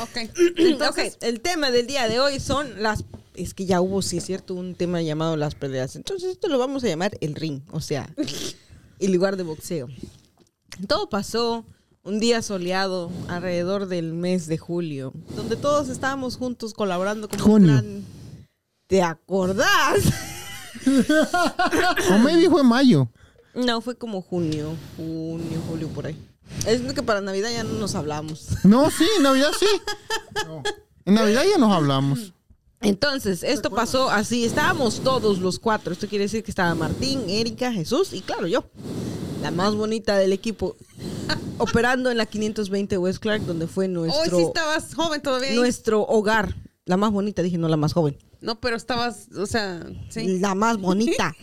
Ok. Entonces, el tema del día de hoy son las. Es que ya hubo, sí es cierto, un tema llamado las peleas. Entonces, esto lo vamos a llamar el ring, o sea, el lugar de boxeo. Todo pasó un día soleado alrededor del mes de julio, donde todos estábamos juntos colaborando como un Junio. plan. ¿Te acordás? O maybe fue mayo. No, fue como junio, junio, julio, por ahí. Es que para Navidad ya no nos hablamos. No, sí, en Navidad sí. En Navidad ya nos hablamos. Entonces, esto pasó así. Estábamos todos los cuatro. Esto quiere decir que estaba Martín, Erika, Jesús y claro, yo. La más bonita del equipo. operando en la 520 West Clark, donde fue Hoy nuestro, sí estabas joven todavía. nuestro hogar. La más bonita, dije, no la más joven. No, pero estabas, o sea, sí. La más bonita.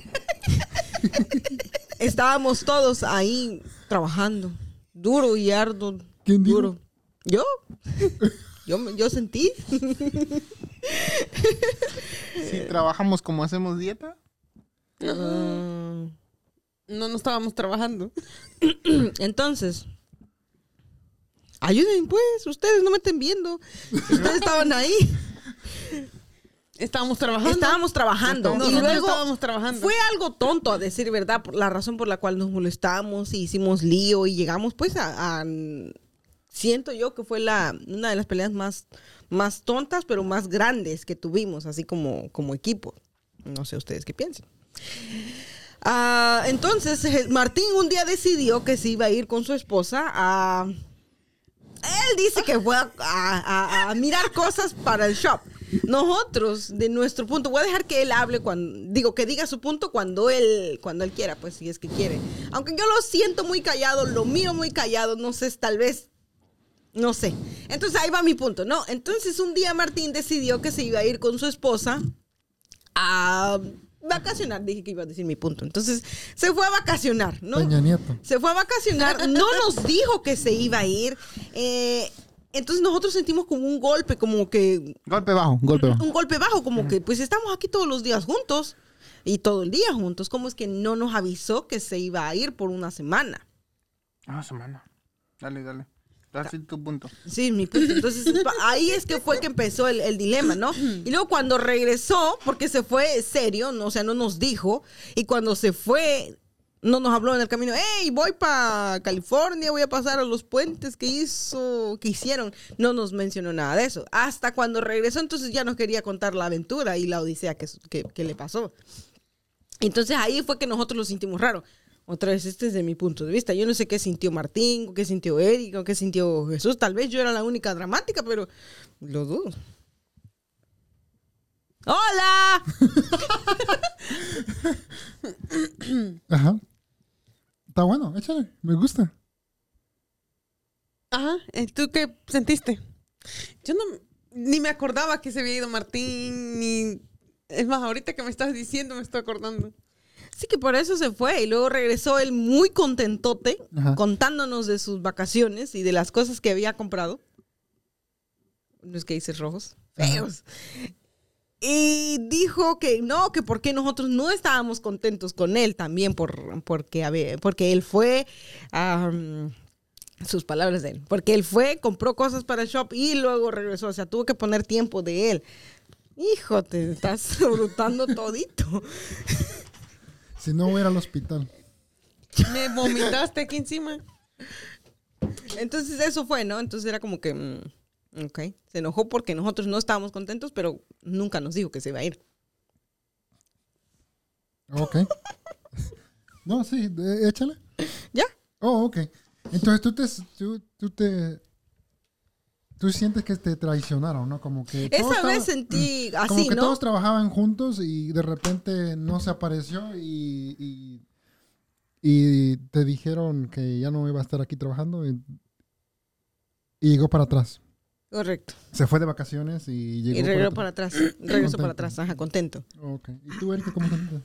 Estábamos todos ahí trabajando. Duro y arduo. ¿Quién dijo? Duro. ¿Yo? Yo, me- yo sentí. Si trabajamos como hacemos dieta. Ah, No, no estábamos trabajando. entonces, ayuden pues, ustedes no me estén viendo. Ustedes estaban ahí. Estábamos trabajando. Estábamos trabajando. y Nosotros luego estábamos trabajando. fue algo tonto, a decir verdad, por la razón por la cual nos molestamos y hicimos lío y llegamos pues a... a- siento yo que fue la, una de las peleas más, más tontas, pero más grandes que tuvimos, así como, como equipo. No sé ustedes qué piensan. Ah, entonces, eh, Martín un día decidió que se iba a ir con su esposa a... Él dice que fue a, a- a- a mirar cosas para el shop. Nosotros, de nuestro punto, voy a dejar que él hable cuando, digo, que diga su punto cuando él, cuando él quiera, pues si es que quiere. Aunque yo lo siento muy callado, lo miro muy callado, no sé, tal vez, no sé. Entonces ahí va mi punto, ¿no? Entonces un día Martín decidió que se iba a ir con su esposa a vacacionar, dije que iba a decir mi punto. Entonces se fue a vacacionar, ¿no? Peña Nieto. Se fue a vacacionar, no nos dijo que se iba a ir. eh, entonces nosotros sentimos como un golpe, como que Golpe bajo, golpe bajo. un golpe bajo, como que pues estamos aquí todos los días juntos y todo el día juntos. ¿Cómo es que no nos avisó que se iba a ir por una semana? Ah, semana. Dale, dale. Dale tu punto. Sí, mi punto. Entonces ahí es que fue que empezó el, el dilema, ¿no? Y luego cuando regresó, porque se fue serio, no, o sea, no nos dijo, y cuando se fue, no nos habló en el camino, hey, voy para California, voy a pasar a los puentes que hizo, que hicieron. No nos mencionó nada de eso. Hasta cuando regresó, entonces ya nos quería contar la aventura y la odisea que, que, le pasó. Entonces ahí fue que nosotros lo sentimos raro. Otra vez, este es de mi punto de vista. Yo no sé qué sintió Martín, qué sintió Eric, qué sintió Jesús. Tal vez yo era la única dramática, pero lo dudo. ¡Hola! Ajá. Está bueno, échale. Me gusta. Ajá. ¿Tú qué sentiste? Yo no, ni me acordaba que se había ido Martín, ni... Es más, ahorita que me estás diciendo me estoy acordando. Sí que por eso se fue y luego regresó él muy contentote, Ajá. contándonos de sus vacaciones y de las cosas que había comprado. No es que dices rojos, feos. Y dijo que no, que porque nosotros no estábamos contentos con él también, por, porque, había- porque él fue, am, sus palabras de él, porque él fue, compró cosas para el shop y luego regresó, o sea, tuvo que poner tiempo de él. Hijo, te estás brutando todito. Si no, voy a ir al hospital. Me vomitaste aquí encima. Entonces eso fue, ¿no? Entonces era como que, mm, ok, se enojó porque nosotros no estábamos contentos, pero nunca nos dijo que se iba a ir. Ok. No, sí, échale. ¿Ya? Oh, ok. Entonces tú te, tú, tú te, tú sientes que te traicionaron, ¿no? Como que todos Esa vez sentí Mm. como así, que ¿no? todos trabajaban juntos y de repente no se apareció y, y, y te dijeron que ya no iba a estar aquí trabajando y, y llegó para atrás. Correcto. Se fue de vacaciones y llegó Y regresó para atrás. Regresó para Contento. atrás, ajá, contento. Ok. ¿Y tú, Erika, cómo te sientes?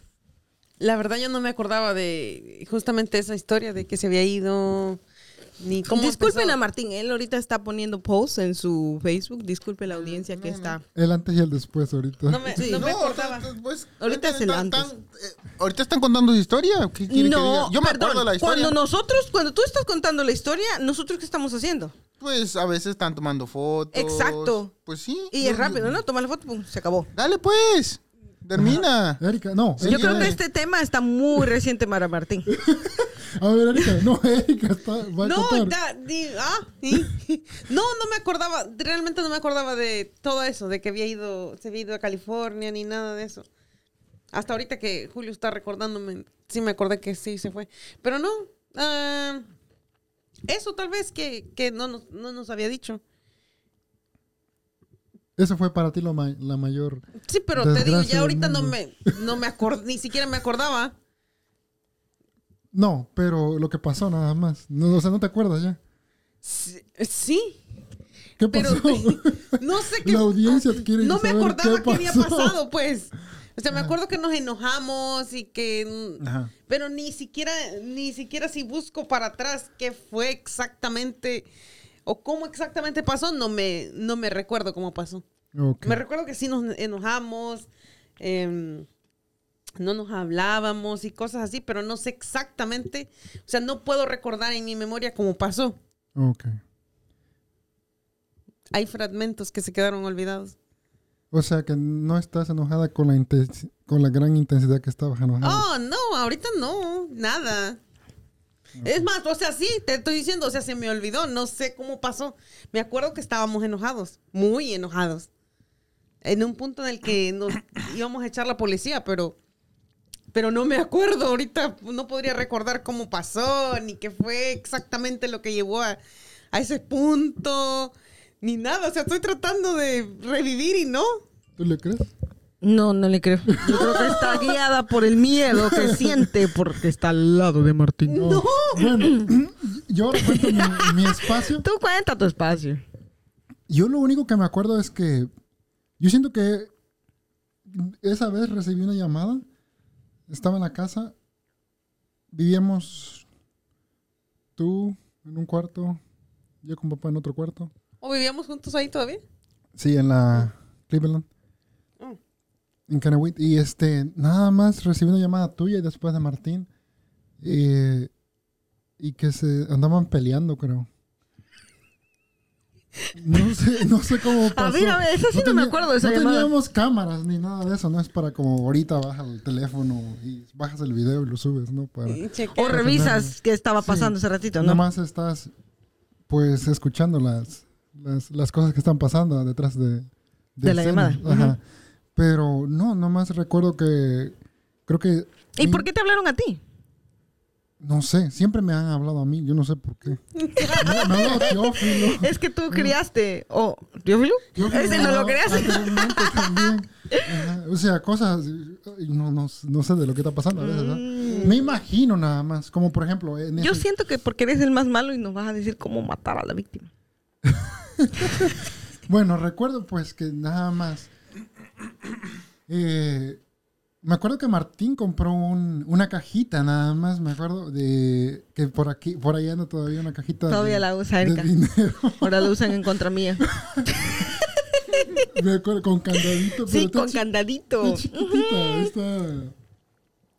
La verdad yo no me acordaba de justamente esa historia de que se había ido ni cómo Disculpen empezó. a Martín, él ahorita está poniendo posts en su Facebook. Disculpe la audiencia que está. El antes y el después ahorita. No me, Sí. no me No, acordaba. ahorita, pues, Ahorita es el están- antes. están- eh, ahorita están contando su historia. ¿Qué quieren que diga? No, Yo me perdón, acuerdo de la historia. Cuando nosotros, cuando tú estás contando la historia, ¿nosotros qué estamos haciendo? pues a veces están tomando fotos. Exacto. Pues sí. Y es rápido, ¿no? Toma la foto, pum, se acabó. Dale pues. Termina. Erika, no. Yo Erika, creo que este tema está muy reciente para Martín. A ver, Erika, no, Erika está, va a No, contar. da- di- ah, no, no me acordaba, realmente no me acordaba de todo eso, de que había ido, se había ido a California ni nada de eso. Hasta ahorita que Julio está recordándome, sí me acordé que sí se fue. Pero no, ah, eso tal vez que, que no, nos, no nos había dicho. Eso fue para ti lo ma- la mayor. Sí, pero te digo, ya ahorita no me, no me ni siquiera me acordaba. No, pero lo que pasó nada más. No, o sea, no te acuerdas ya. Sí, sí, ¿Qué pero pasó? no sé qué La audiencia quiere no me acordaba qué que había pasado, pues. O sea, me acuerdo que nos enojamos y que... Ajá. Pero ni siquiera, ni siquiera si busco para atrás qué fue exactamente o cómo exactamente pasó, no me, no me recuerdo cómo pasó. Ok. Me recuerdo que sí nos enojamos, em, no nos hablábamos y cosas así, pero no sé exactamente, o sea, no puedo recordar en mi memoria cómo pasó. Ok. Hay fragmentos que se quedaron olvidados. O sea que no estás enojada con la, con la gran intensidad que estabas enojada. Oh, no, ahorita no, nada. Es más, o sea, sí, te estoy diciendo, o sea, se me olvidó, no sé cómo pasó. Me acuerdo que estábamos enojados, muy enojados. En un punto en el que nos íbamos a echar la policía, pero, pero no me acuerdo ahorita, no podría recordar cómo pasó, ni qué fue exactamente lo que llevó a, a ese punto, ni nada. O sea, estoy tratando de revivir y no. ¿Tú le crees? No, no le creo. Yo creo que está guiada por el miedo que siente porque está al lado de Martín. No. Bueno, yo cuento mi, mi espacio. Tú cuenta tu espacio. Yo lo único que me acuerdo es que yo siento que esa vez recibí una llamada. Estaba en la casa. Vivíamos tú en un cuarto, yo con papá en otro cuarto. ¿O vivíamos juntos ahí todavía? Sí, en la Cleveland. En Kennewick. Y este, nada más recibí una llamada tuya y después de Martín. eh, y que se andaban peleando, creo. No sé, no sé cómo pasó. A ver, a ver, esa sí no me acuerdo de esa no llamada. teníamos cámaras ni nada de eso. No es para como ahorita bajas el teléfono y bajas el video y lo subes, ¿no? Para. O revisas qué estaba pasando ese ratito, ¿no? Nomás estás, pues, escuchando las, las, las cosas que están pasando detrás de, De la escena. llamada. Ajá. Pero no, nomás recuerdo que creo que... ¿Y por qué te hablaron a ti? No sé, siempre me han hablado a mí, yo no sé por qué. Me, me ha hablado Teófilo. Es que tú criaste. ¿O Teófilo? Teófilo Ese no lo creaste. anteriormente también. Ajá. O sea, cosas... No, no, no sé de lo que está pasando a veces, ¿no? Me imagino nada más, como por ejemplo... En Mm. Yo ese- siento que porque eres el más malo y nos vas a decir cómo matar a la víctima. Bueno, recuerdo pues que nada más. Eh, me acuerdo que Martín compró un- una cajita nada más, me acuerdo de que por aquí, por ahí anda todavía una cajita. Todavía de- la usa Erika. Ahora lo usan en contra mía. Me acuerdo con candadito. Sí, pero con chi- candadito. está chiquitita, está.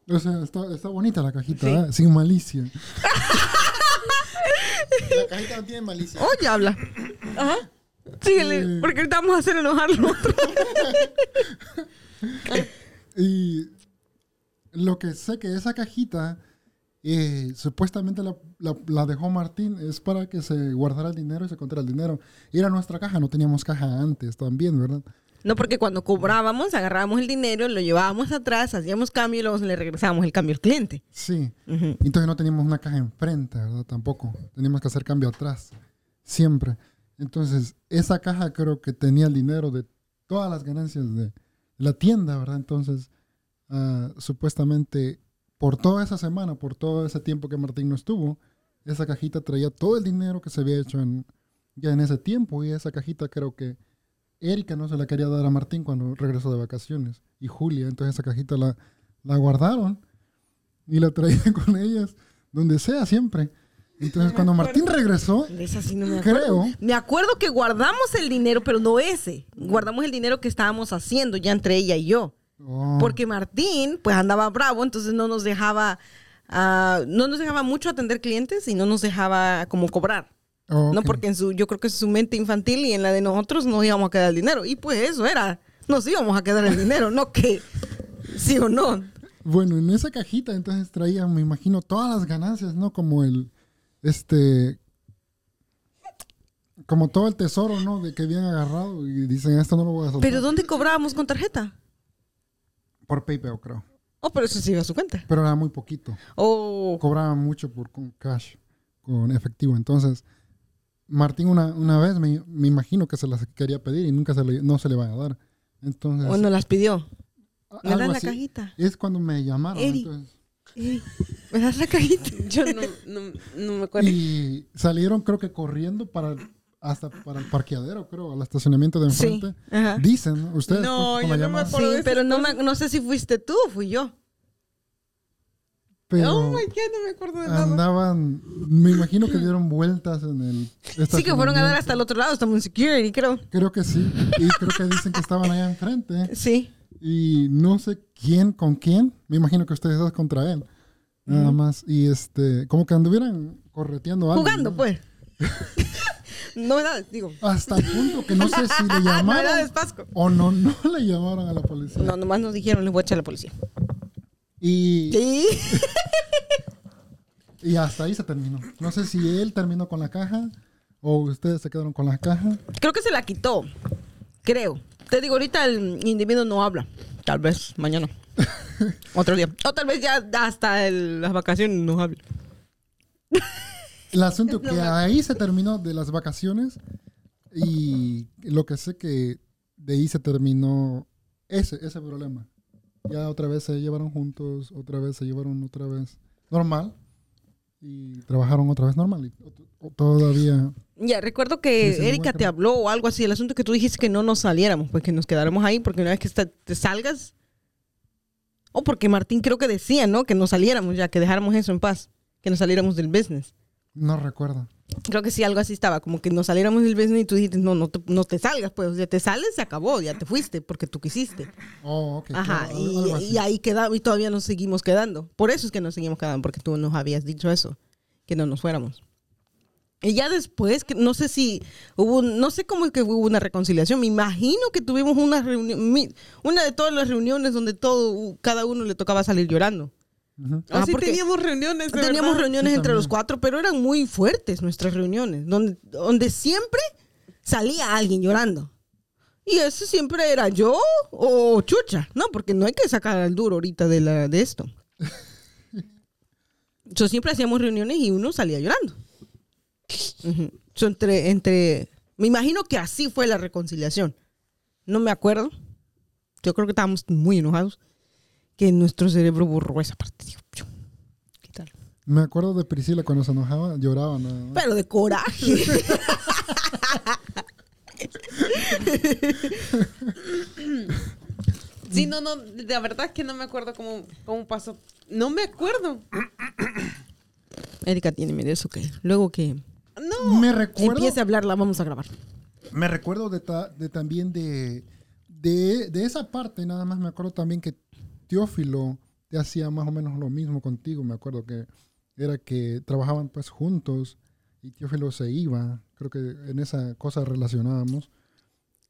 O sea, está, está bonita la cajita, Sí. ¿eh? sin malicia. La cajita no tiene malicia. Oye, habla. Ajá. Síguele, Sí. porque ahorita vamos a hacer enojar al otro. Y lo que sé que esa cajita, eh, supuestamente la, la- la dejó Martín, es para que se guardara el dinero y se contara el dinero. Era nuestra caja, no teníamos caja antes también, ¿verdad? No, porque cuando cobrábamos, agarrábamos el dinero, lo llevábamos atrás, hacíamos cambio y luego le regresábamos el cambio al cliente. Sí. Entonces no teníamos una caja enfrente, ¿verdad? Tampoco. Teníamos que hacer cambio atrás, siempre. Entonces, esa caja creo que tenía el dinero de todas las ganancias de la tienda, ¿verdad? Entonces, ah, supuestamente, por toda esa semana, por todo ese tiempo que Martín no estuvo, esa cajita traía todo el dinero que se había hecho en, ya en ese tiempo. Y esa cajita creo que Erika no se la quería dar a Martín cuando regresó de vacaciones. Y Julia, entonces esa cajita la, la guardaron y la traían con ellas donde sea siempre. Entonces cuando Martín regresó, De esa sí no me acuerdo. creo, Me acuerdo que guardamos el dinero, pero no ese. Guardamos el dinero que estábamos haciendo ya entre ella y yo. Oh, Porque Martín, pues andaba bravo, entonces no nos dejaba, ah, no nos dejaba mucho atender clientes y no nos dejaba como cobrar. Oh, No, porque en su, yo creo que es su mente infantil y en la de nosotros nos íbamos a quedar el dinero. Y pues eso era, nos íbamos a quedar el dinero, no que sí o no. Bueno, en esa cajita entonces traían, me imagino, todas las ganancias, ¿no? Como el, este, como todo el tesoro, ¿no? De que habían agarrado y dicen, esto no lo voy a soltar. Pero ¿dónde cobrábamos con tarjeta? Por PayPal, creo. Oh, pero eso sí iba a su cuenta. Pero era muy poquito. Oh, Cobraban mucho por con cash, con efectivo. Entonces, Martín una, una vez me, me imagino que se las quería pedir y nunca se le, no se le van a dar. Entonces, o nos las pidió. ¿Me das la así. cajita? Es cuando me llamaron. Eri. entonces, Ey, ¿Me das la cajita? Yo no, no, no me acuerdo. y salieron creo que corriendo para hasta para el parqueadero, creo, al estacionamiento de Sí. enfrente. Ajá. Dicen, ¿no? ustedes No, yo no me acuerdo. Sí, pero no, me- no sé si fuiste tú o fui yo. Pero oh my God, no me acuerdo de nada. andaban, me imagino que dieron vueltas en el Sí, que fueron a dar hasta el otro lado, estamos en security, creo. Creo que sí. Y creo que dicen que estaban allá enfrente. Sí. Y no sé quién con quién. Me imagino que ustedes dos contra él. Nada más. Y este, como que anduvieran correteando algo. Jugando, ¿no? pues. Novedades, digo. Hasta el punto que no sé si le Novedades, llamaron Pasco. o no, no le llamaron a la policía. No, nomás nos dijeron, les voy a echar a la policía. Y, Sí. y hasta ahí se terminó. No sé si él terminó con la caja o ustedes se quedaron con la caja. Creo que se la quitó. Creo. Te digo, ahorita el individuo no habla. Tal vez mañana. Otro día. O tal vez ya hasta el- las vacaciones no habla. El asunto que ahí se terminó de las vacaciones y lo que sé que de ahí se terminó ese, ese problema. Ya otra vez se llevaron juntos, otra vez se llevaron otra vez normal y trabajaron otra vez normal. Y o- todavía Ya, recuerdo que Erika te habló o algo así. El asunto que tú dijiste que no nos saliéramos, pues que nos quedáramos ahí, porque una vez que te salgas. O porque Martín creo que decía, ¿no? Que nos saliéramos ya, que dejáramos eso en paz. Que nos saliéramos del business. no recuerdo. Creo que sí, algo así estaba. Como que nos saliéramos del business y tú dijiste, no, no te, no te salgas, pues. O sea, te sales, se acabó, ya te fuiste, porque tú quisiste. Oh, ok. Ajá, claro, algo y, así. y ahí quedamos y todavía nos seguimos quedando. Por eso es que nos seguimos quedando, porque tú nos habías dicho eso, que no nos fuéramos. Y ya después, que no sé si hubo, no sé cómo es que hubo una reconciliación. Me imagino que tuvimos una reunión, una de todas las reuniones donde todo, cada uno le tocaba salir llorando. Ujú. Ah, Así porque teníamos reuniones. de Teníamos verdad. reuniones Sí, entre los cuatro, pero eran muy fuertes nuestras reuniones, donde, donde siempre salía alguien llorando. Y ese siempre era yo o Chucha, ¿no? Porque no hay que sacar al duro ahorita de, la, de esto. So, siempre hacíamos reuniones y uno salía llorando. Ujú. So, entre, entre, me imagino que así fue la reconciliación. No me acuerdo. Yo creo que estábamos muy enojados. Que nuestro cerebro borró esa parte. Digo, "Chu, ¿Qué tal? Me acuerdo de Priscila cuando se enojaba, lloraba nada más. Pero de coraje. Sí, no, no, la verdad es que no me acuerdo cómo, cómo pasó. No me acuerdo. Erika tiene miedo eso que luego que No. Me recuerdo. empiece a hablar la vamos a grabar. Me recuerdo de, ta- de también de, de, de esa parte, nada más me acuerdo también que Teófilo te hacía más o menos lo mismo contigo, me acuerdo que era que trabajaban pues juntos y Teófilo se iba, creo que en esa cosa relacionábamos,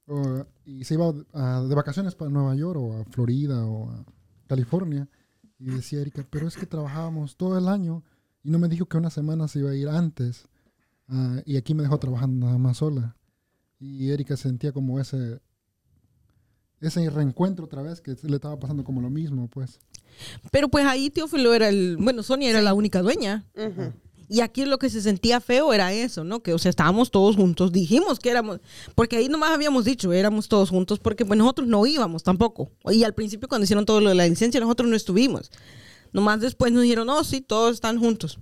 o- y se iba de vacaciones para Nueva York o a Florida o a California, y decía Erika, pero es que trabajábamos todo el año y no me dijo que una semana se iba a ir antes, Ah, y aquí me dejó trabajando nada más sola y Erika sentía como ese ese reencuentro otra vez que le estaba pasando como lo mismo pues Pero pues ahí Teófilo era el, bueno, Sonia era la única dueña. Y aquí lo que se sentía feo era eso, ¿no? Que, o sea, estábamos todos juntos. Dijimos que éramos, porque ahí nomás habíamos dicho, éramos todos juntos, porque pues nosotros no íbamos tampoco. Y al principio cuando hicieron todo lo de la licencia, nosotros no estuvimos. Nomás después nos dijeron, no, sí, todos están juntos.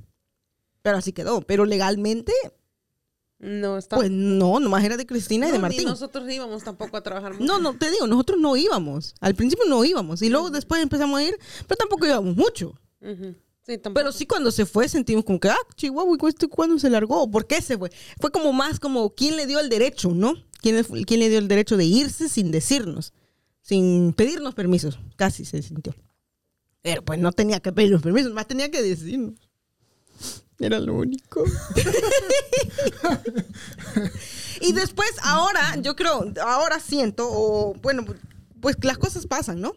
Pero así quedó. Pero legalmente, No, está. pues no, nomás era de Cristina y de ni Martín. nosotros íbamos tampoco a trabajar mucho. No, no, te digo, nosotros no íbamos. Al principio no íbamos. Y luego después empezamos a ir, pero tampoco íbamos mucho. Sí, tampoco. Pero sí cuando se fue sentimos como que, ah, Chihuahua, ¿y este cuándo se largó? ¿Por qué se fue? Fue como más como, ¿quién le dio el derecho, no? ¿Quién, le- quién le dio el derecho de irse sin decirnos? Sin pedirnos permisos. Casi se sintió. Pero pues no tenía que pedirnos permisos, más tenía que decirnos. Era lo único. y después, ahora, yo creo, ahora siento, o bueno, pues las cosas pasan, ¿no?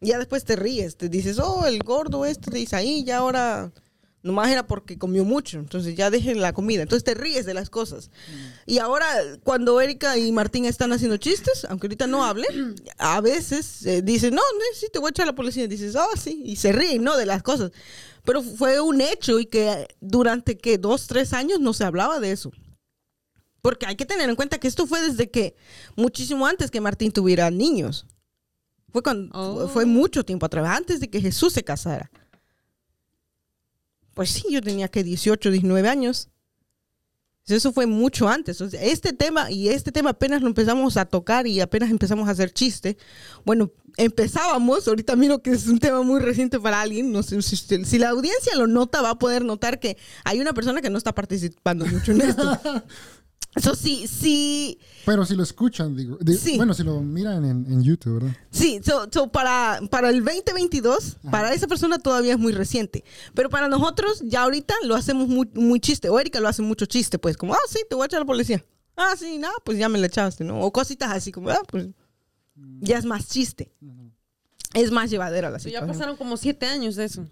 Ya después te ríes, te dices, oh, el gordo este te dice ahí, ya ahora nomás era porque comió mucho, entonces ya dejen la comida. Entonces te ríes de las cosas. Y ahora, cuando Erika y Martín están haciendo chistes, aunque ahorita no hable, a veces eh, dicen, no, no, sí, te voy a echar a la policía. Y dices, oh, sí, y se ríen, ¿no? De las cosas. Pero fue un hecho y que durante, que Dos, tres años no se hablaba de eso. Porque hay que tener en cuenta que esto fue desde que, muchísimo antes que Martín tuviera niños. Fue, cuando, Oh. fue mucho tiempo atrás, antes de que Jesús se casara. Pues sí, yo tenía que 18, 19 años. Eso fue mucho antes. Este tema, y este tema apenas lo empezamos a tocar y apenas empezamos a hacer chiste. Bueno, empezábamos, ahorita miro que es un tema muy reciente para alguien. No sé si, si la audiencia lo nota, va a poder notar que hay una persona que no está participando mucho en esto. Eso sí, sí, Pero si lo escuchan, digo. di- Sí. Bueno, si lo miran en, en YouTube, ¿verdad? Sí, so, so para, para el 2022, para esa persona todavía es muy reciente. Pero para nosotros, ya ahorita lo hacemos muy, muy chiste. O Erika lo hace mucho chiste, pues, como, ah, sí, te voy a echar a la policía. Ah, sí, nada, pues ya me la echaste, ¿no? O cositas así, como, ah, pues ya es más chiste. Es más llevadera la So, ya situación. pasaron como siete años de eso.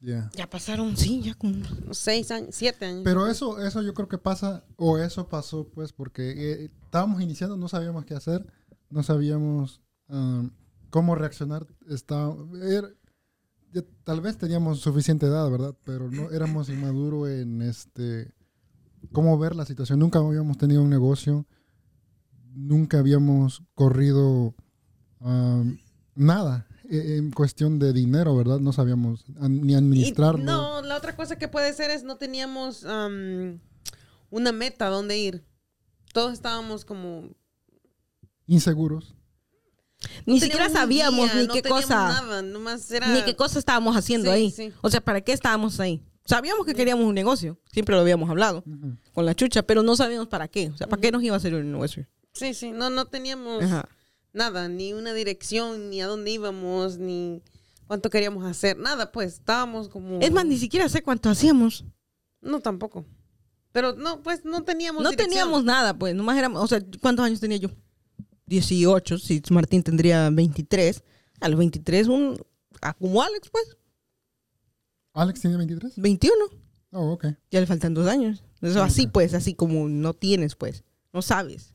Ya. Ya pasaron, sí, ya como... Seis años, siete años. Pero eso, eso yo creo que pasa, o eso pasó, pues, porque eh, estábamos iniciando, no sabíamos qué hacer, no sabíamos um, cómo reaccionar. Está, ya tal vez teníamos suficiente edad, ¿verdad? Pero no éramos inmaduros en este cómo ver la situación. Nunca habíamos tenido un negocio, nunca habíamos corrido um, nada en cuestión de dinero, ¿verdad? No sabíamos ni Y administrarlo. no, la otra cosa que puede ser es no teníamos am, una meta a dónde ir. Todos estábamos como... Inseguros. Ni teníamos siquiera sabíamos guía, ni no qué cosa... Nada, nomás era... Ni qué cosa estábamos haciendo Sí, ahí. sí. O sea, ¿para qué estábamos ahí? Sabíamos que queríamos un negocio, siempre lo habíamos hablado Ujú. con la chucha, pero no sabíamos para qué. O sea, ¿para qué nos iba a hacer un negocio? Sí, sí, no, no teníamos Ajá. Nada, ni una dirección, ni a dónde íbamos, ni cuánto queríamos hacer, nada, pues estábamos como... Es más, ni siquiera sé cuánto hacíamos. No, tampoco. Pero no, pues no teníamos No dirección. teníamos nada, pues. Nomás éramos, o sea, ¿cuántos años tenía yo? 18, si Martín tendría 23. A los 23, un. Como Alex, pues. ¿Alex tiene 23? 21. Oh, ok. Ya le faltan dos años. Eso así, pues, así como no tienes, pues. No sabes.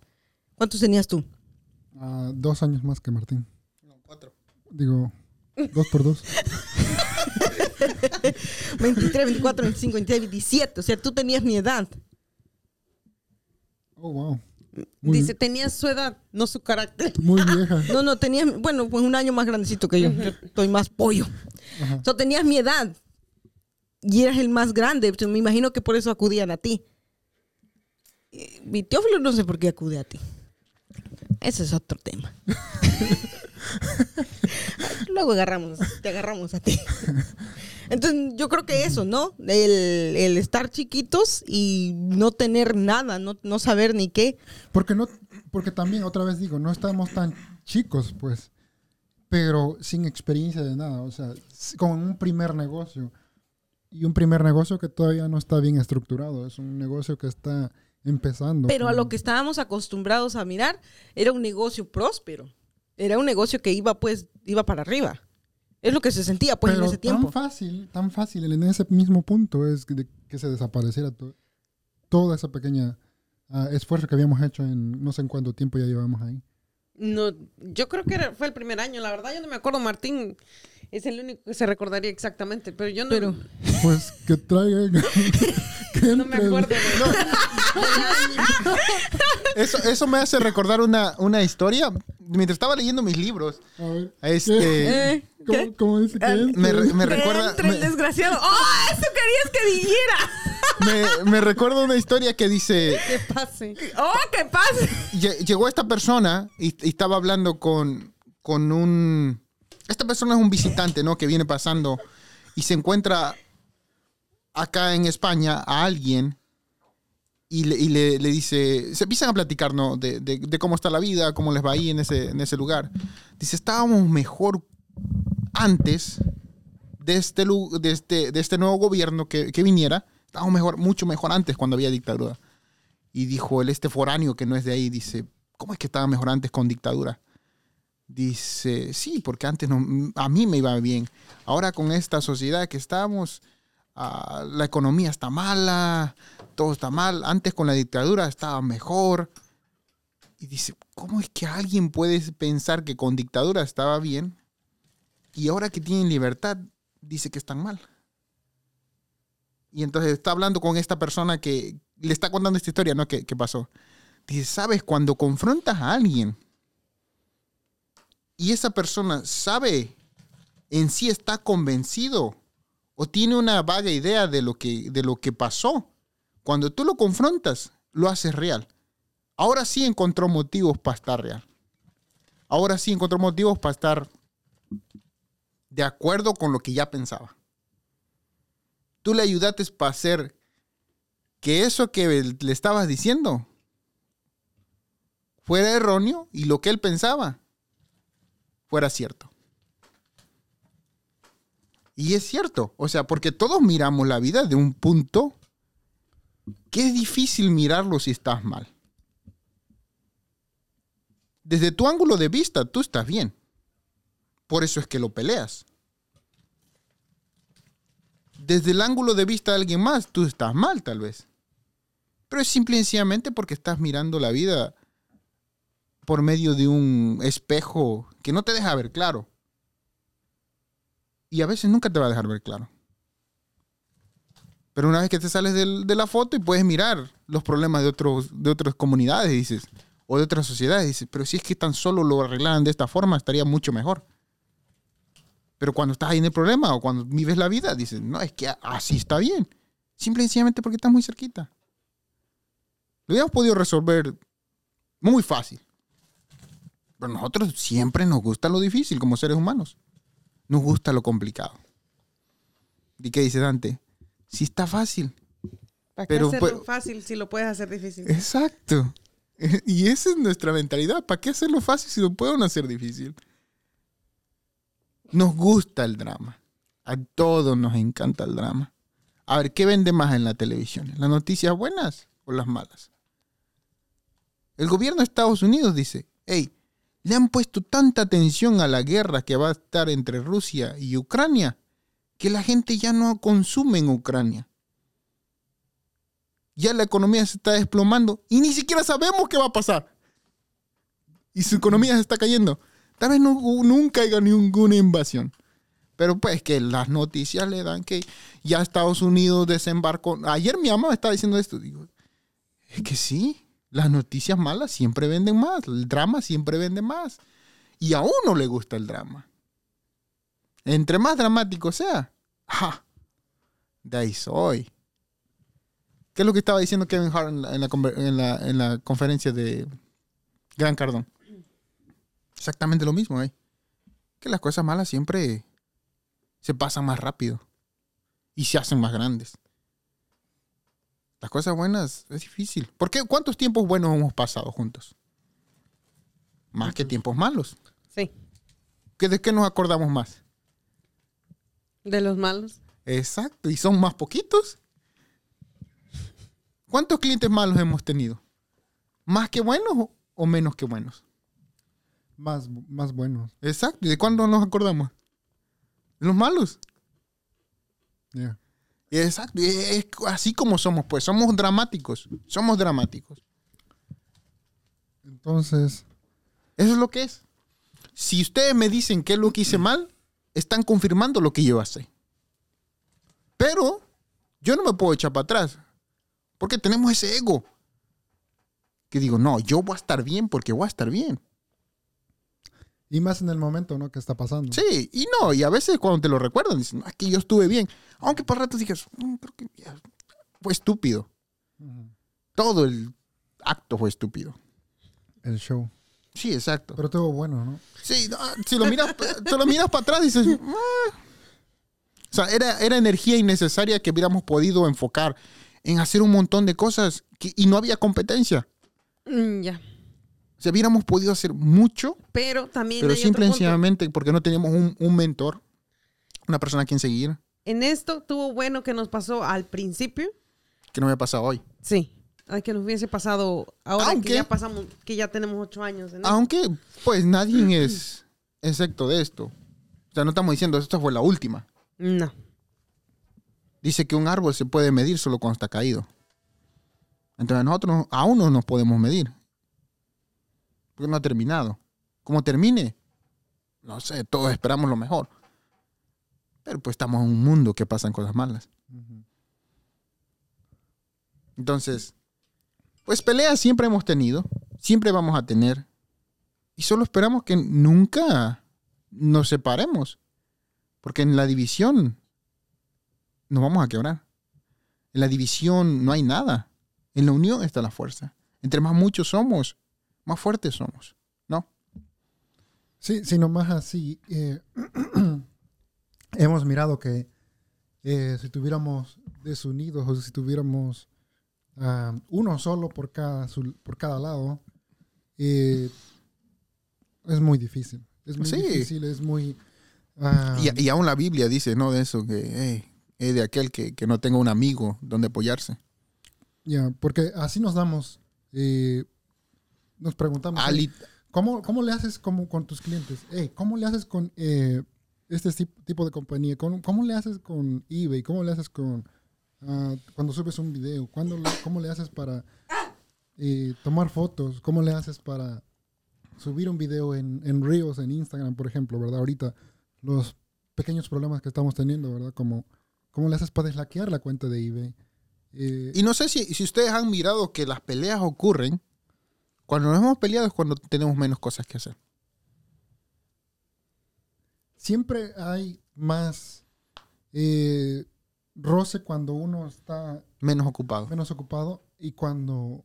¿Cuántos tenías tú? Dos años más que Martín. No, cuatro. Digo, dos por dos. 23, 24, 25, 26, 27. O sea, tú tenías mi edad. Oh, wow. Muy, Dice, tenía su edad, no su carácter. muy vieja. No, no, tenías, bueno, pues un año más grandecito que yo. Yo estoy más pollo. Ajá. O sea, tenías mi edad. Y eras el más grande. Me imagino que por eso acudían a ti. Mi Teófilo no sé por qué acude a ti. Ese es otro tema. Luego agarramos, te agarramos a ti. Entonces, yo creo que eso, ¿no? El, el estar chiquitos y no tener nada, no, no saber ni qué. Porque no, porque también, otra vez digo, no estamos tan chicos, pues, pero sin experiencia de nada. O sea, con un primer negocio. Y un primer negocio que todavía no está bien estructurado. Es un negocio que está empezando. Pero a lo que estábamos acostumbrados a mirar, era un negocio próspero. Era un negocio que iba, pues, iba para arriba. Es lo que se sentía, pues, pero en ese tiempo. tan fácil, tan fácil, en ese mismo punto es que, de- que se desapareciera to- toda esa pequeña ah, esfuerzo que habíamos hecho en no sé en cuánto tiempo ya llevamos ahí. No, yo creo que era- fue el primer año, la verdad yo no me acuerdo, Martín es el único que se recordaría exactamente, pero yo no, Pero, Pues que traigan. que no me acuerdo. de- Eso, eso me hace recordar una, una historia. Mientras estaba leyendo mis libros, A ver. este, eh, ¿Cómo, dice que entre? me, re- me Que recuerda... entre el me- desgraciado. ¡Oh, eso querías que dijera! me, me recuerda una historia que dice, Que pase. ¡Oh, qué pasa! lle- llegó esta persona y, y estaba hablando con, con un... Esta persona es un visitante, ¿no? Que viene pasando y se encuentra acá en España a alguien y le, le- dice, se empiezan a platicar, ¿no? De, de- cómo está la vida, cómo les va ahí en ese, en ese lugar. Dice, estábamos mejor antes de este, de este, de este nuevo gobierno que, que viniera, estábamos mejor, mucho mejor antes cuando había dictadura. Y dijo el este foráneo que no es de ahí, dice, ¿cómo es que estaba mejor antes con dictadura? Dice, sí, porque antes no, a mí me iba bien. Ahora con esta sociedad que estamos, ah, la economía está mala, todo está mal. Antes con la dictadura estaba mejor. Y dice, ¿cómo es que alguien puede pensar que con dictadura estaba bien y ahora que tienen libertad dice que están mal? Y entonces está hablando con esta persona que le está contando esta historia, ¿no? ¿Qué, qué pasó? Dice, ¿sabes? Cuando confrontas a alguien y esa persona sabe, en sí está convencido o tiene una vaga idea de lo que, de lo que pasó, cuando tú lo confrontas, lo haces real. Ahora sí encontró motivos para estar real. Ahora sí encontró motivos para estar de acuerdo con lo que ya pensaba. Tú le ayudaste para hacer que eso que le estabas diciendo fuera erróneo y lo que él pensaba fuera cierto. Y es cierto, o sea, porque todos miramos la vida de un punto que es difícil mirarlo si estás mal. Desde tu ángulo de vista, tú estás bien. Por eso es que lo peleas. Desde el ángulo de vista de alguien más, tú estás mal tal vez. Pero es simple y sencillamente porque estás mirando la vida por medio de un espejo que no te deja ver claro. Y a veces nunca te va a dejar ver claro. Pero una vez que te sales de la foto y puedes mirar los problemas de, otros, de otras comunidades, dices, o de otras sociedades, dices, pero si es que tan solo lo arreglaran de esta forma, estaría mucho mejor. Pero cuando estás ahí en el problema o cuando vives la vida, dices, no, es que así está bien. Simple y sencillamente porque estás muy cerquita. Lo habíamos podido resolver muy fácil. Pero nosotros siempre nos gusta lo difícil como seres humanos. Nos gusta lo complicado. ¿Y qué dice Dante? Si está fácil. ¿Para qué Pero, hacerlo pues- fácil si lo puedes hacer difícil? Exacto. Y esa es nuestra mentalidad. ¿Para qué hacerlo fácil si lo pueden hacer difícil? Nos gusta el drama. A todos nos encanta el drama. A ver, ¿qué vende más en la televisión? ¿Las noticias buenas o las malas? El gobierno de Estados Unidos dice, hey, le han puesto tanta atención a la guerra que va a estar entre Rusia y Ucrania que la gente ya no consume en Ucrania ya la economía se está desplomando y ni siquiera sabemos qué va a pasar. Y su economía se está cayendo. Tal vez nunca haya ninguna invasión. Pero pues que las noticias le dan que ya Estados Unidos desembarcó. Ayer mi mamá me estaba diciendo esto. Digo, es que sí, las noticias malas siempre venden más. El drama siempre vende más. Y a uno le gusta el drama. Entre más dramático sea, ¡ja! de ahí soy. ¿Qué es lo que estaba diciendo Kevin Hart en la, en la en la conferencia de Gran Cardón? Exactamente lo mismo, ¿eh? Que las cosas malas siempre se pasan más rápido y se hacen más grandes. Las cosas buenas es difícil. ¿Por qué? ¿Cuántos tiempos buenos hemos pasado juntos? Más que tiempos malos. Sí. ¿Qué- ¿De qué nos acordamos más? De los malos. Exacto, y son más poquitos. ¿Cuántos clientes malos hemos tenido? ¿Más que buenos o- o menos que buenos? Más, más buenos. Exacto, ¿y de cuándo nos acordamos? De los malos. Yeah. Exacto, y es así como somos, pues somos dramáticos, somos dramáticos. Entonces, Eso es lo que es. Si ustedes me dicen qué es lo que hice mal, están confirmando lo que yo hice. Pero yo no me puedo echar para atrás. Porque tenemos ese ego. Que digo, no, yo voy a estar bien porque voy a estar bien. Y más en el momento, ¿no? Que está pasando. Sí, y no, y a veces cuando te lo recuerdan, dicen, "No, es que yo estuve bien. Aunque por ratos digas, "Mm, creo que ya fue estúpido. Todo el acto fue estúpido. El show. Sí, exacto. Pero estuvo bueno, ¿no? Sí, no, si lo miras, te lo miras para atrás y dices, "Ah". o sea, era, era energía innecesaria que hubiéramos podido enfocar en hacer un montón de cosas que- y no había competencia. Mm, ya. Sea, hubiéramos podido hacer mucho, Pero también pero hay otro simple y punto. sencillamente porque no teníamos un, un mentor, una persona a quien seguir. En esto tuvo bueno que nos pasó al principio, que no me ha pasado hoy. Sí. Ay, que nos hubiese pasado ahora Aunque- que ya pasamos, que ya tenemos ocho años. en esto. Aunque, pues nadie es excepto de esto. O sea, no estamos diciendo esto fue la última. No. Dice que un árbol se puede medir solo cuando está caído. Entonces nosotros aún no nos podemos medir. Porque no ha terminado. Como termine, no sé, todos esperamos lo mejor. Pero pues estamos en un mundo que pasan cosas malas. Entonces, pues peleas siempre hemos tenido, siempre vamos a tener. Y solo esperamos que nunca nos separemos. Porque en la división nos vamos a quebrar. En la división no hay nada. En la unión está la fuerza. Entre más muchos somos, más fuertes somos. ¿No? Sí, sino más así. eh, hemos mirado que eh, si tuviéramos desunidos o si tuviéramos ah, uno solo por cada, su- por cada lado, eh, es muy difícil. Es muy Sí. difícil, es muy... ah, Y, y aún la Biblia dice, ¿no? De eso, que hey, es de aquel que, que no tenga un amigo donde apoyarse. ya, porque así nos damos, eh, nos preguntamos, Ali- ¿cómo, ¿cómo le haces como con tus clientes? ¿Cómo le haces con eh, este tip- tipo de compañía? ¿Cómo, cómo le haces con eBay? ¿Cómo le haces con ah, cuando subes un video? ¿Cuándo le- ¿Cómo le haces para eh, tomar fotos? ¿Cómo le haces para subir un video en, en Reels, en Instagram, por ejemplo, ¿verdad? Ahorita los pequeños problemas que estamos teniendo, ¿verdad? Como, ¿Cómo le haces para deslackear la cuenta de eBay? Eh, Y no sé si, si ustedes han mirado que las peleas ocurren cuando nos hemos peleado es cuando tenemos menos cosas que hacer. siempre hay más eh, roce cuando uno está Menos ocupados. menos ocupado y cuando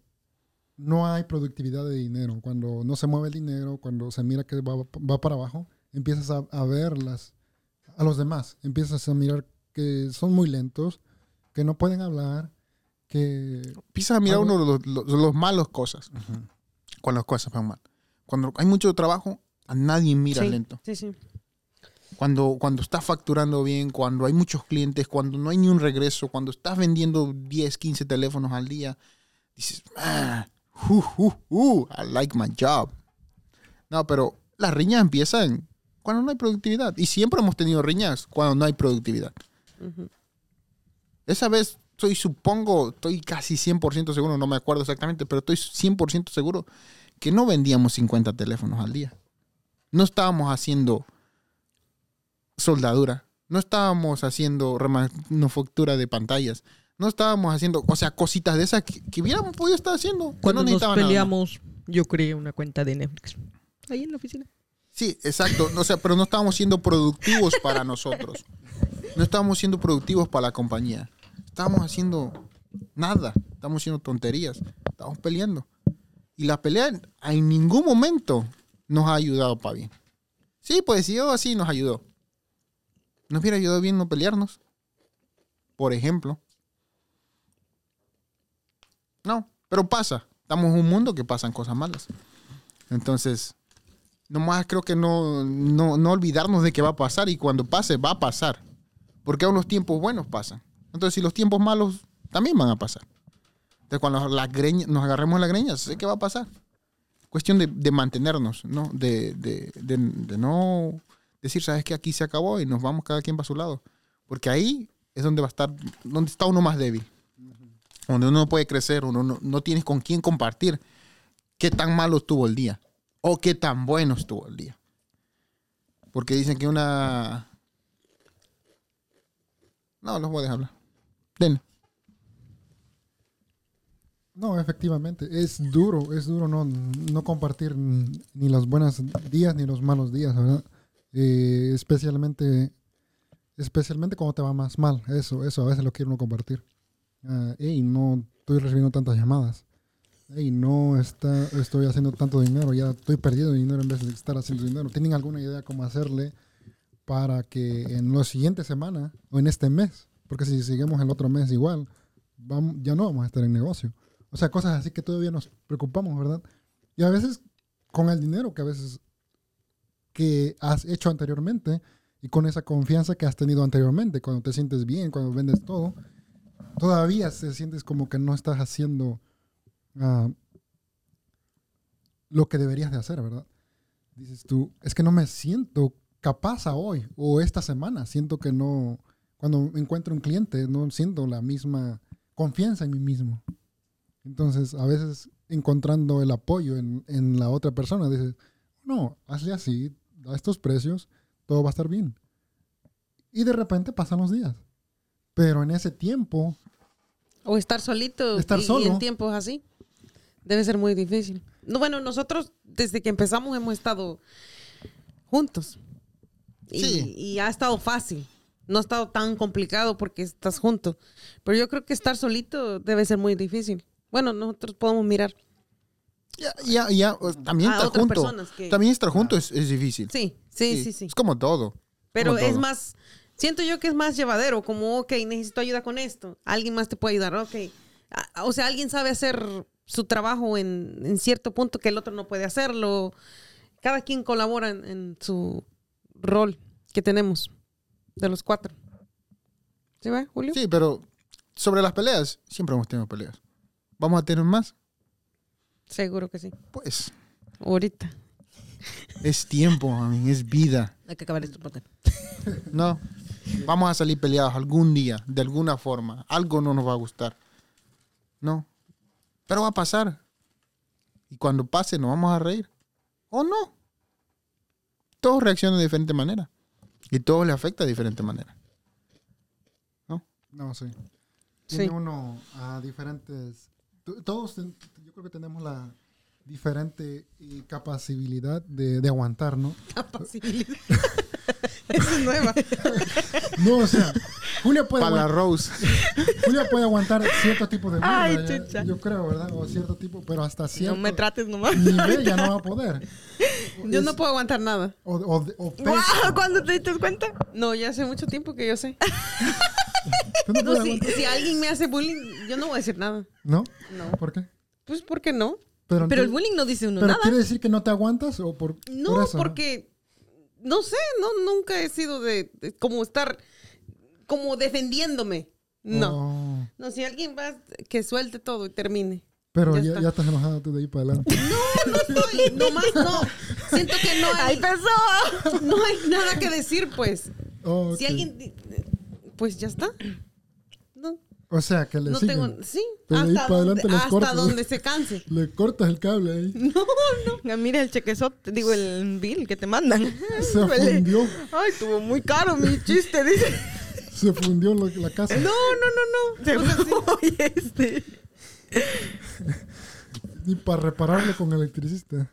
no hay productividad de dinero, cuando no se mueve el dinero, cuando se mira que va, va para abajo, empiezas a, a ver las, a los demás, empiezas a mirar que son muy lentos, que no pueden hablar, que... Empiezas a mirar Algo- uno de los, los, los malos cosas. Cuando las cosas van mal. Cuando hay mucho trabajo, a nadie mira sí, lento. Sí, sí. Cuando, cuando estás facturando bien, cuando hay muchos clientes, cuando no hay ni un regreso, cuando estás vendiendo 10, 15 teléfonos al día, dices, "Ah, uh, uh, uh, I like my job. No, pero las riñas empiezan cuando no hay productividad. Y siempre hemos tenido riñas cuando no hay productividad. Esa vez, estoy, supongo, estoy casi 100% seguro, no me acuerdo exactamente, pero estoy 100% seguro que no vendíamos 50 teléfonos al día. No estábamos haciendo soldadura, no estábamos haciendo manufactura de pantallas, no estábamos haciendo, o sea, cositas de esas que, que hubiéramos podido estar haciendo. Cuando no nos nada peleamos, yo creé una cuenta de Netflix. Ahí en la oficina. Sí, exacto. O sea, pero no estábamos siendo productivos para nosotros. No estábamos siendo productivos para la compañía. Estábamos haciendo nada. Estábamos haciendo tonterías. Estábamos peleando. Y la pelea en ningún momento nos ha ayudado para bien. Sí, pues si yo así nos ayudó. ¿Nos hubiera ayudado bien no pelearnos? Por ejemplo. No, pero pasa. Estamos en un mundo que pasan cosas malas. Entonces, nomás creo que no, no, no olvidarnos de que va a pasar y cuando pase, va a pasar. Porque aún los tiempos buenos pasan. Entonces, si los tiempos malos también van a pasar. Entonces, cuando las greñas- nos agarremos las greñas, sé que va a pasar. Cuestión de, de mantenernos, ¿no? De, de, de, de no decir, sabes que aquí se acabó y nos vamos cada quien para su lado. Porque ahí es donde va a estar, donde está uno más débil. Donde uno no puede crecer, uno no, no tienes con quién compartir qué tan malo estuvo el día o qué tan bueno estuvo el día. Porque dicen que una... No, los voy a dejar hablar. Den. No, efectivamente, es duro, es duro no, no compartir ni los buenos días ni los malos días, ¿verdad? Eh, especialmente, especialmente cuando te va más mal, eso, eso a veces lo quiere uno compartir. Hey, no estoy recibiendo tantas llamadas. Hey, no está, estoy haciendo tanto dinero, ya estoy perdiendo dinero en vez de estar haciendo dinero. ¿Tienen alguna idea cómo hacerle para que en la siguiente semana o en este mes, porque si seguimos el otro mes igual, vamos, ya no vamos a estar en negocio? O sea, cosas así que todavía nos preocupamos, ¿verdad? Y a veces con el dinero que a veces que has hecho anteriormente y con esa confianza que has tenido anteriormente, cuando te sientes bien, cuando vendes todo, todavía se sientes como que no estás haciendo ah, lo que deberías de hacer, ¿verdad? Dices tú, es que no me siento capaz a hoy o esta semana. Siento que no, cuando encuentro un cliente, no siento la misma confianza en mí mismo. Entonces, a veces encontrando el apoyo en, en la otra persona, dices, no, hazle así, a estos precios, todo va a estar bien. Y de repente pasan los días. Pero en ese tiempo, O estar solito Estar y, y solo. en tiempos así. Debe ser muy difícil. No, bueno, nosotros desde que empezamos hemos estado juntos. Y, Sí. y ha estado fácil. No ha estado tan complicado porque estás juntos. Pero yo creo que estar solito debe ser muy difícil. Bueno, nosotros podemos mirar. Ya, ya, ya, o- también estar otras junto. personas que- También estar junto es, es difícil. Sí, sí, sí, sí. Es como todo. Pero como es todo. más, siento yo que es más llevadero, como, ok, necesito ayuda con esto, alguien más te puede ayudar, ok. Ah, O sea, alguien sabe hacer su trabajo en, en cierto punto que el otro no puede hacerlo. Cada quien colabora en, en su rol que tenemos, de los cuatro. ¿Sí va, Julio? Sí, pero sobre las peleas, siempre hemos tenido peleas. ¿Vamos a tener más? Seguro que sí. Pues Ahorita. es tiempo, mí, es vida. Hay que acabar esto. porque- No. Vamos a salir peleados algún día, de alguna forma. Algo no nos va a gustar. No. Pero va a pasar. Y cuando pase, nos vamos a reír. ¿O no? Todos reaccionan de diferente manera. Y todos le afecta de diferente manera. no, sí. Sí. Tiene uno a diferentes... to- Todos, yo creo que tenemos la diferente eh, capacidad de, de aguantar, ¿no? Capacidad. Esa es nueva. No, o sea, Julia puede, Para la Rose. Julia puede aguantar cierto tipo de Ay, mierda, ya- chucha. yo creo, ¿verdad? O cierto tipo, pero hasta cierto No me trates nomás. nivel ya no va a poder. Yo Es- no puedo aguantar nada. O, o, o peso. ¡Guau! ¿Cuándo te diste cuenta? No, ya hace mucho tiempo que yo sé. ¿Tú no si, alguien me hace bullying, yo no voy a decir nada. ¿No? No. ¿Por qué? Pues, ¿por qué no? Pero el entonces- bullying no dice uno ¿Pero nada. quiere decir que no te aguantas o por, No, por eso? porque no sé, no nunca he sido de, de como estar como defendiéndome. No. Oh, No, si alguien va que suelte todo y termine. pero Ya ya, está. ya estás enojada tú de ahí para adelante. No, no estoy, nomás no. Siento que no ¡Ay, hay, pesó! no hay nada que decir, pues. Oh, Si alguien pues ya está. O sea, que le no siguen. tengo, sí, Pero hasta, para donde, adelante los hasta cortas. donde se canse. Le cortas el cable ahí. No, no. Ah, Mira el chequezote, digo, el bill que te mandan. Se fundió. Ay, estuvo muy caro mi chiste, dice. Se fundió la casa. No, no, no, no. Se O sea, sí. fue este. Ni para repararlo con electricista.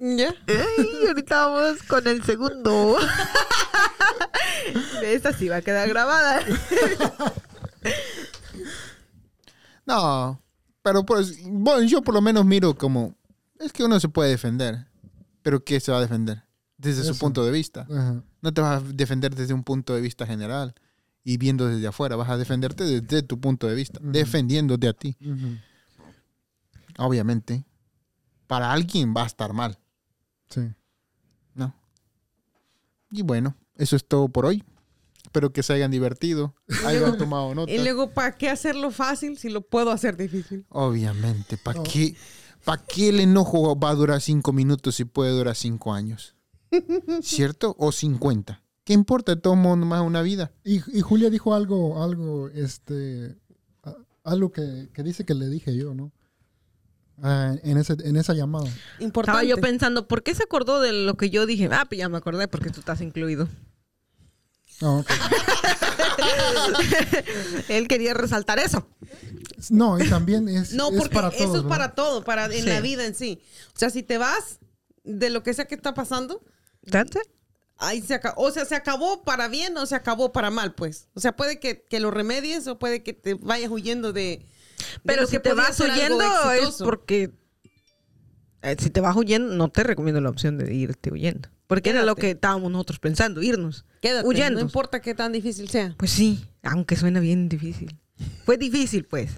Ya. Ay, ahorita vamos con el segundo. Esta sí va a quedar grabada. No, pero pues, bueno, yo por lo menos miro como, es que uno se puede defender, pero ¿qué se va a defender? Desde su punto de vista. Ajá. No te vas a defender desde un punto de vista general y viendo desde afuera, vas a defenderte desde tu punto de vista, defendiéndote a ti. Obviamente, para alguien va a estar mal, Sí. ¿no? Y bueno, eso es todo por hoy. Espero que se hayan divertido, hayan tomado nota. Y luego, ¿para qué hacerlo fácil si lo puedo hacer difícil? Obviamente, ¿para No. qué, ¿para qué el enojo va a durar cinco minutos si puede durar cinco años? ¿Cierto? O cincuenta. ¿Qué importa? Modo, más una vida. Y, y Julia dijo algo, algo, este, algo que, que dice que le dije yo, ¿no? Ah, en, ese, en esa llamada. Importante. Estaba yo pensando, ¿por qué se acordó de lo que yo dije? Ah, pues ya me acordé porque tú estás incluido. Ah. Él quería resaltar eso. No, y también es, No, es porque para eso todos, es ¿verdad? para todo, para en Sí. la vida en sí. O sea, si te vas de lo que sea que está pasando, it. ahí se acabó. O sea, se acabó para bien o se acabó para mal, pues. O sea, puede que, que lo remedies o puede que te vayas huyendo de. de Pero lo si que te vas huyendo es porque... eh, si te vas huyendo, no te recomiendo la opción de irte huyendo. Porque era lo Quédate. que estábamos nosotros pensando, irnos. Quédate, huyendo. no importa qué tan difícil sea. Pues sí, aunque suena bien difícil. Fue difícil, pues.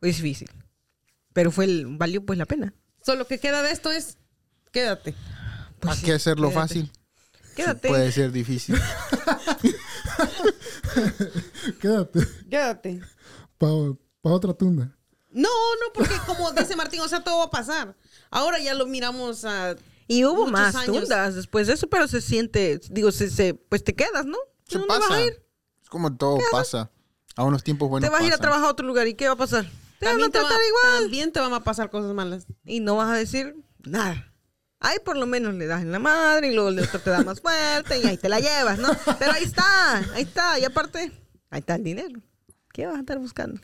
Fue difícil. Pero fue el, valió pues la pena. Solo lo que queda de esto es quédate. Pues ¿Para sí, qué hacerlo quédate. fácil? Quédate. Puede ser difícil. Quédate. Quédate. para otra tunda. No, no, porque como dice Martín, o sea, todo va a pasar. Ahora ya lo miramos a... Y hubo Muchos más años. tundas después de eso, pero se siente, digo, se, se- pues te quedas, ¿no? Se ¿Dónde vas pasa. a ir? Es como todo pasa. A unos tiempos buenos te vas a ir a trabajar a otro lugar y ¿qué va a pasar? Te van a También te, va, tratar igual. también te van a pasar cosas malas. Y no vas a decir nada. Ahí por lo menos le das en la madre y luego el otro te da más fuerte y ahí te la llevas, ¿no? Pero ahí está, ahí está. Y aparte, ahí está el dinero. ¿Qué vas a estar buscando?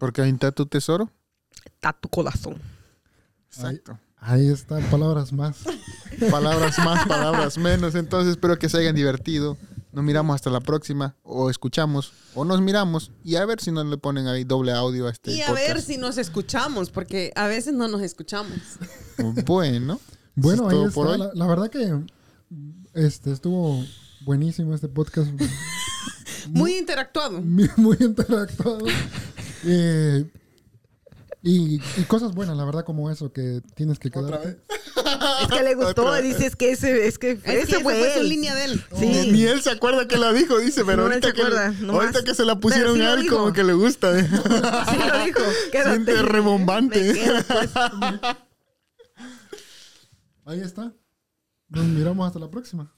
Porque ahí está tu tesoro. Está tu corazón. Exacto. Ahí están palabras más. Palabras más, palabras menos. Entonces espero que se hayan divertido. Nos miramos hasta la próxima. O escuchamos. O nos miramos. Y a ver si nos le ponen ahí doble audio a este y a podcast. ver si nos escuchamos, porque a veces no nos escuchamos. Bueno. Bueno, Eso es ahí todo por está. hoy. La, la verdad que este estuvo buenísimo este podcast. Muy interactuado. muy, muy interactuado. Eh, y, y cosas buenas, la verdad, como eso, que tienes que quedarte. Es que le gustó, Otra. dice, es que ese, es que Es ese que fue fue su línea de él. Sí. Ni, ni él se acuerda que la dijo, dice, pero No, ahorita, se que, acuerda, ahorita que se la pusieron sí a lo él, dijo. como que le gusta. ¿eh? Sí lo dijo. Quédate. Siente rebombante. Quedo, pues. Ahí está. Nos miramos hasta la próxima.